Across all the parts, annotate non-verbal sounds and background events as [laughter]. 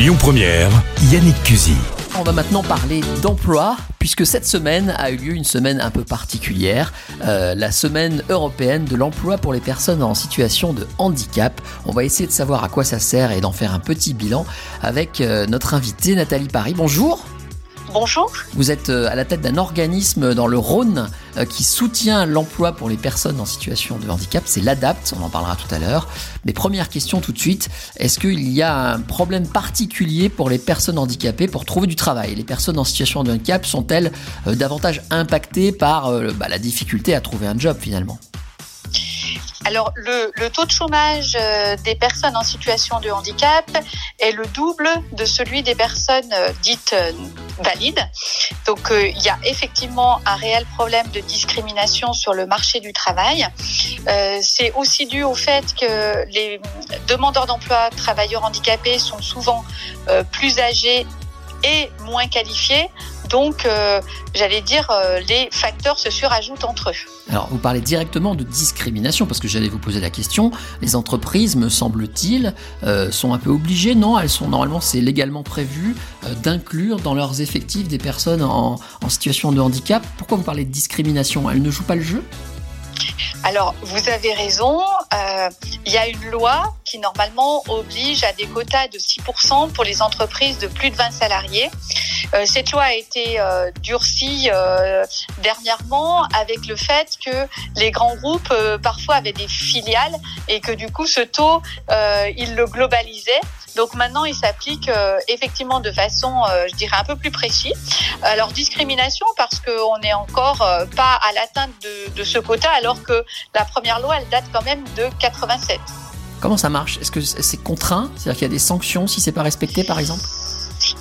Lyon Première, Yannick Cusy. On va maintenant parler d'emploi, puisque cette semaine a eu lieu une semaine un peu particulière, euh, la semaine européenne de l'emploi pour les personnes en situation de handicap. On va essayer de savoir à quoi ça sert et d'en faire un petit bilan avec euh, notre invitée Nathalie Paris. Bonjour. Bonjour. Vous êtes euh, à la tête d'un organisme dans le Rhône euh, qui soutient l'emploi pour les personnes en situation de handicap. C'est l'ADAPT, on en parlera tout à l'heure. Mais première question tout de suite, est-ce qu'il y a un problème particulier pour les personnes handicapées pour trouver du travail? Les personnes en situation de handicap sont-elles euh, davantage impactées par bah, la difficulté à trouver un job finalement? Alors, le, taux de chômage euh, des personnes en situation de handicap est le double de celui des personnes euh, dites euh, valides. Donc, il y a effectivement un réel problème de discrimination sur le marché du travail. C'est aussi dû au fait que les demandeurs d'emploi travailleurs handicapés sont souvent plus âgés et moins qualifiés. Donc, euh, j'allais dire, euh, les facteurs se surajoutent entre eux. Alors, vous parlez directement de discrimination, parce que j'allais vous poser la question. Les entreprises, me semble-t-il, euh, sont un peu obligées, non? Elles sont normalement, c'est légalement prévu, d'inclure dans leurs effectifs des personnes en, en situation de handicap. Pourquoi vous parlez de discrimination? Elles ne jouent pas le jeu? Alors, vous avez raison. Euh, il y a une loi qui normalement oblige à des quotas de 6% pour les entreprises de plus de 20 salariés. Euh, cette loi a été euh, durcie dernièrement avec le fait que les grands groupes parfois avaient des filiales et que du coup ce taux, ils le globalisaient. Donc maintenant, il s'applique effectivement de façon, je dirais, un peu plus précise. Alors discrimination parce qu'on n'est encore pas à l'atteinte de, de ce quota alors que la première loi, elle date quand même de 87. Comment ça marche? Est-ce que c'est contraint? C'est-à-dire qu'il y a des sanctions si c'est pas respecté, par exemple?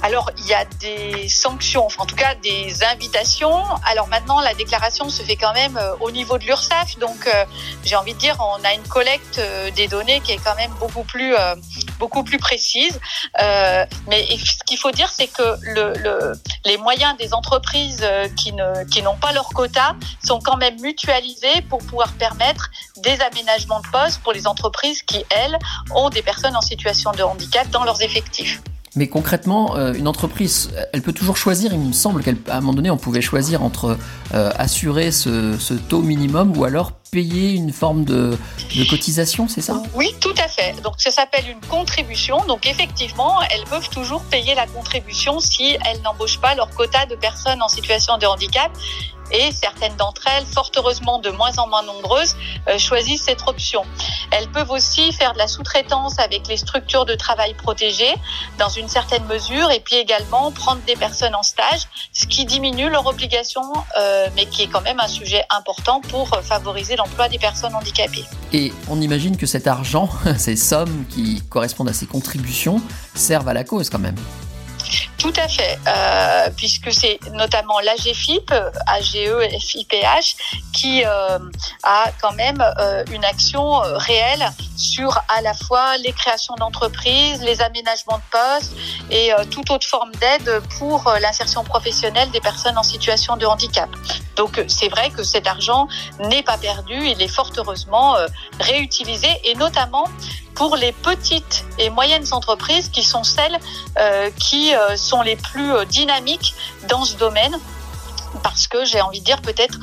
Alors, il y a des sanctions, enfin, en tout cas des invitations. Alors maintenant, la déclaration se fait quand même euh, au niveau de l'URSSAF. Donc, euh, j'ai envie de dire, on a une collecte euh, des données qui est quand même beaucoup plus, beaucoup plus précise. mais ce qu'il faut dire, c'est que le, le, les moyens des entreprises qui ne qui n'ont pas leur quota sont quand même mutualisés pour pouvoir permettre des aménagements de postes pour les entreprises qui, elles, ont des personnes en situation de handicap dans leurs effectifs. Mais concrètement, euh, une entreprise, elle peut toujours choisir. Il me semble qu'à un moment donné, on pouvait choisir entre euh, assurer ce, taux minimum ou alors payer une forme de, de cotisation, c'est ça? Oui, tout à fait. Donc ça s'appelle une contribution. Donc effectivement, elles peuvent toujours payer la contribution si elles n'embauchent pas leur quota de personnes en situation de handicap et certaines d'entre elles, fort heureusement de moins en moins nombreuses, euh, choisissent cette option. Elles peuvent aussi faire de la sous-traitance avec les structures de travail protégées dans une certaine mesure et puis également prendre des personnes en stage, ce qui diminue leur obligation, euh, mais qui est quand même un sujet important pour favoriser l'emploi des personnes handicapées. Et on imagine que cet argent, [laughs] ces sommes qui correspondent à ces contributions, servent à la cause quand même. Tout à fait, euh, puisque c'est notamment l'AGFIP, AGE-FIPH, qui euh, a quand même euh, une action réelle sur à la fois les créations d'entreprises, les aménagements de postes et toute autre forme d'aide pour l'insertion professionnelle des personnes en situation de handicap. Donc c'est vrai que cet argent n'est pas perdu, il est fort heureusement réutilisé et notamment pour les petites et moyennes entreprises qui sont celles euh, qui euh, sont les plus euh, dynamiques dans ce domaine parce que j'ai envie de dire peut-être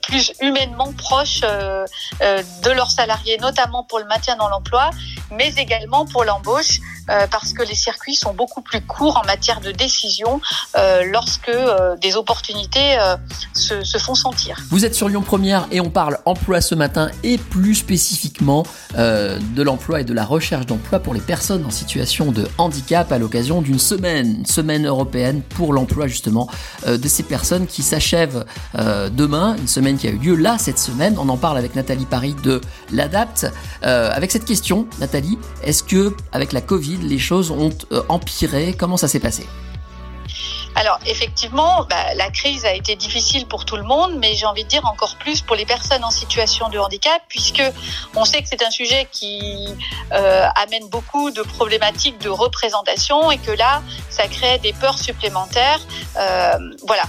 plus humainement proches de leurs salariés, notamment pour le maintien dans l'emploi, mais également pour l'embauche. Euh, parce que les circuits sont beaucoup plus courts en matière de décision euh, lorsque euh, des opportunités se, se, font sentir. Vous êtes sur Lyon Première et on parle emploi ce matin et plus spécifiquement de l'emploi et de la recherche d'emploi pour les personnes en situation de handicap à l'occasion d'une semaine, semaine européenne pour l'emploi justement de ces personnes qui s'achève demain, une semaine qui a eu lieu là cette semaine. On en parle avec Nathalie Paris de l'ADAPT. avec cette question, Nathalie, est-ce que avec la Covid les choses ont euh, empiré Comment ça s'est passé? Alors effectivement, bah, la crise a été difficile pour tout le monde, mais j'ai envie de dire encore plus pour les personnes en situation de handicap, puisque on sait que c'est un sujet qui euh, amène beaucoup de problématiques de représentation et que là, ça crée des peurs supplémentaires. Euh, voilà.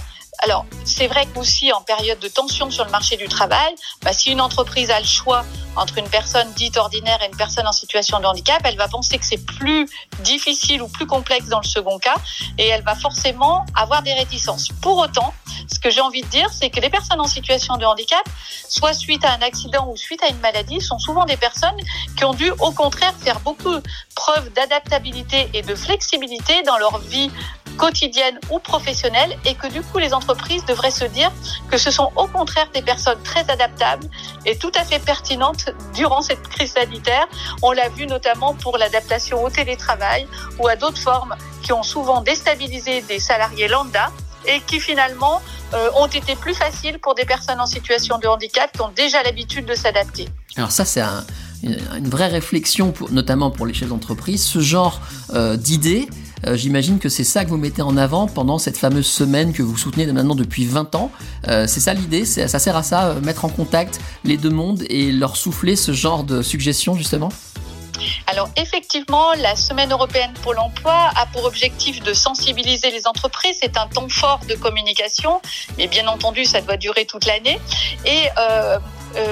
Alors, c'est vrai qu'aussi en période de tension sur le marché du travail, bah, si une entreprise a le choix entre une personne dite ordinaire et une personne en situation de handicap, elle va penser que c'est plus difficile ou plus complexe dans le second cas et elle va forcément avoir des réticences. Pour autant, ce que j'ai envie de dire, c'est que les personnes en situation de handicap, soit suite à un accident ou suite à une maladie, sont souvent des personnes qui ont dû au contraire faire beaucoup preuve d'adaptabilité et de flexibilité dans leur vie quotidienne ou professionnelle et que du coup les entreprises devraient se dire que ce sont au contraire des personnes très adaptables et tout à fait pertinentes durant cette crise sanitaire. On l'a vu notamment pour l'adaptation au télétravail ou à d'autres formes qui ont souvent déstabilisé des salariés lambda et qui finalement euh, ont été plus faciles pour des personnes en situation de handicap qui ont déjà l'habitude de s'adapter. Alors ça c'est une vraie réflexion, pour, notamment pour les chefs d'entreprise, ce genre euh, d'idées euh, j'imagine que c'est ça que vous mettez en avant pendant cette fameuse semaine que vous soutenez maintenant depuis 20 ans. Euh, c'est ça l'idée, ça sert à ça, euh, mettre en contact les deux mondes et leur souffler ce genre de suggestions justement? Alors effectivement, la Semaine européenne pour l'emploi a pour objectif de sensibiliser les entreprises. C'est un temps fort de communication, mais bien entendu, ça doit durer toute l'année. Et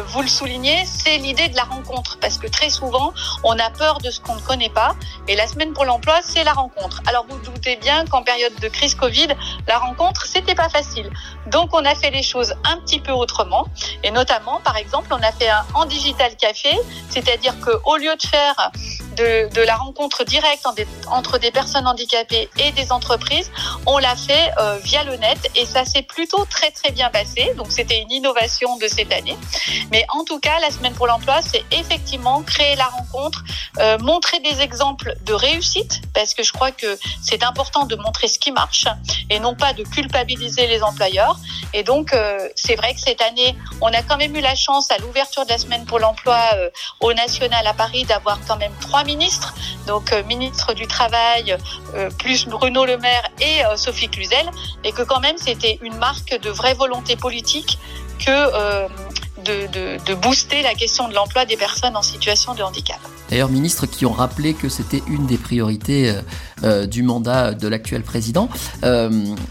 vous le soulignez, c'est l'idée de la rencontre, parce que très souvent, on a peur de ce qu'on ne connaît pas, et la semaine pour l'emploi, c'est la rencontre. Alors vous doutez bien qu'en période de crise Covid, la rencontre, c'était pas facile. Donc on a fait les choses un petit peu autrement, et notamment, par exemple, on a fait un en digital café, c'est-à-dire qu'au lieu de faire de, la rencontre directe entre des personnes handicapées et des entreprises, on l'a fait euh, via le net et ça s'est plutôt très très bien passé. Donc c'était une innovation de cette année. Mais en tout cas, la semaine pour l'emploi, c'est effectivement créer la rencontre, euh, montrer des exemples de réussite parce que je crois que c'est important de montrer ce qui marche et non pas de culpabiliser les employeurs. Et donc euh, c'est vrai que cette année, on a quand même eu la chance à l'ouverture de la semaine pour l'emploi au national à Paris d'avoir quand même trois ministres, donc euh, ministre du Travail, euh, plus Bruno Le Maire et euh, Sophie Cluzel, et que quand même c'était une marque de vraie volonté politique que de, booster la question de l'emploi des personnes en situation de handicap. D'ailleurs, ministres qui ont rappelé que c'était une des priorités du mandat de l'actuel président.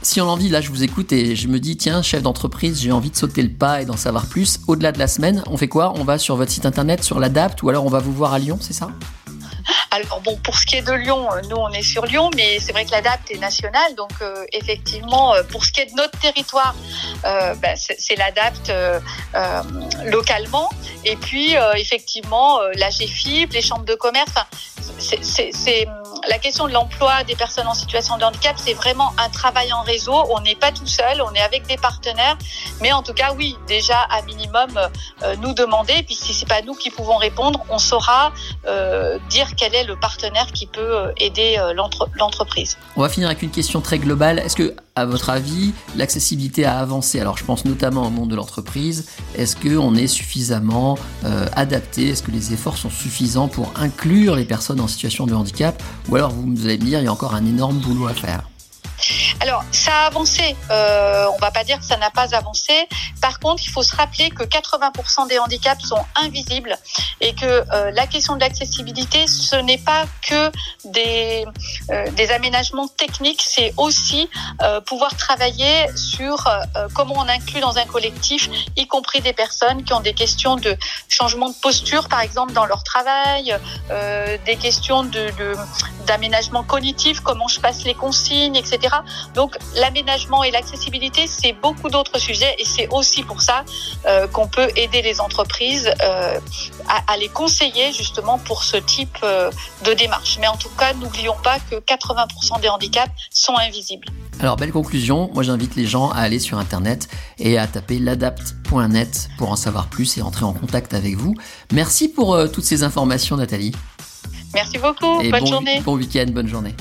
si on en envie, là, je vous écoute et je me dis, tiens, chef d'entreprise, j'ai envie de sauter le pas et d'en savoir plus. Au-delà de la semaine, on fait quoi? On va sur votre site internet, sur l'ADAPT, ou alors on va vous voir à Lyon, c'est ça? [laughs] alors bon, pour ce qui est de Lyon, euh, nous on est sur Lyon, mais c'est vrai que l'ADAPT est nationale, donc euh, effectivement, euh, pour ce qui est de notre territoire, ben, c'est l'ADAPT localement, et puis effectivement la GFIP, les chambres de commerce, c'est la question de l'emploi des personnes en situation de handicap, c'est vraiment un travail en réseau. On n'est pas tout seul, on est avec des partenaires, mais en tout cas, oui, déjà à minimum euh, nous demander. Puis si c'est pas nous qui pouvons répondre, on saura euh, dire quel est le partenaire qui peut euh, aider l'entreprise. On va finir avec une question très globale. Est-ce que, à votre avis, l'accessibilité a avancé? Alors, je pense notamment au monde de l'entreprise. Est-ce que on est suffisamment adapté? Est-ce que les efforts sont suffisants pour inclure les personnes en situation de handicap? Ou alors vous allez me dire, il y a encore un énorme boulot à faire? Alors, ça a avancé. Euh, on va pas dire que ça n'a pas avancé. Par contre, il faut se rappeler que 80% des handicaps sont invisibles et que euh, la question de l'accessibilité, ce n'est pas que des, euh, des aménagements techniques, c'est aussi euh, pouvoir travailler sur comment on inclut dans un collectif, y compris des personnes qui ont des questions de changement de posture, par exemple, dans leur travail, des questions de, d'aménagement cognitif, comment je passe les consignes, etc. Donc l'aménagement et l'accessibilité, c'est beaucoup d'autres sujets et c'est aussi pour ça euh, qu'on peut aider les entreprises euh, à, les conseiller justement pour ce type euh, de démarche. Mais en tout cas, n'oublions pas que 80% des handicaps sont invisibles. Alors belle conclusion, moi j'invite les gens à aller sur internet et à taper l'adapt.net pour en savoir plus et entrer en contact avec vous. Merci pour toutes ces informations Nathalie. Merci beaucoup, bonne journée. Bon week-end, bonne journée.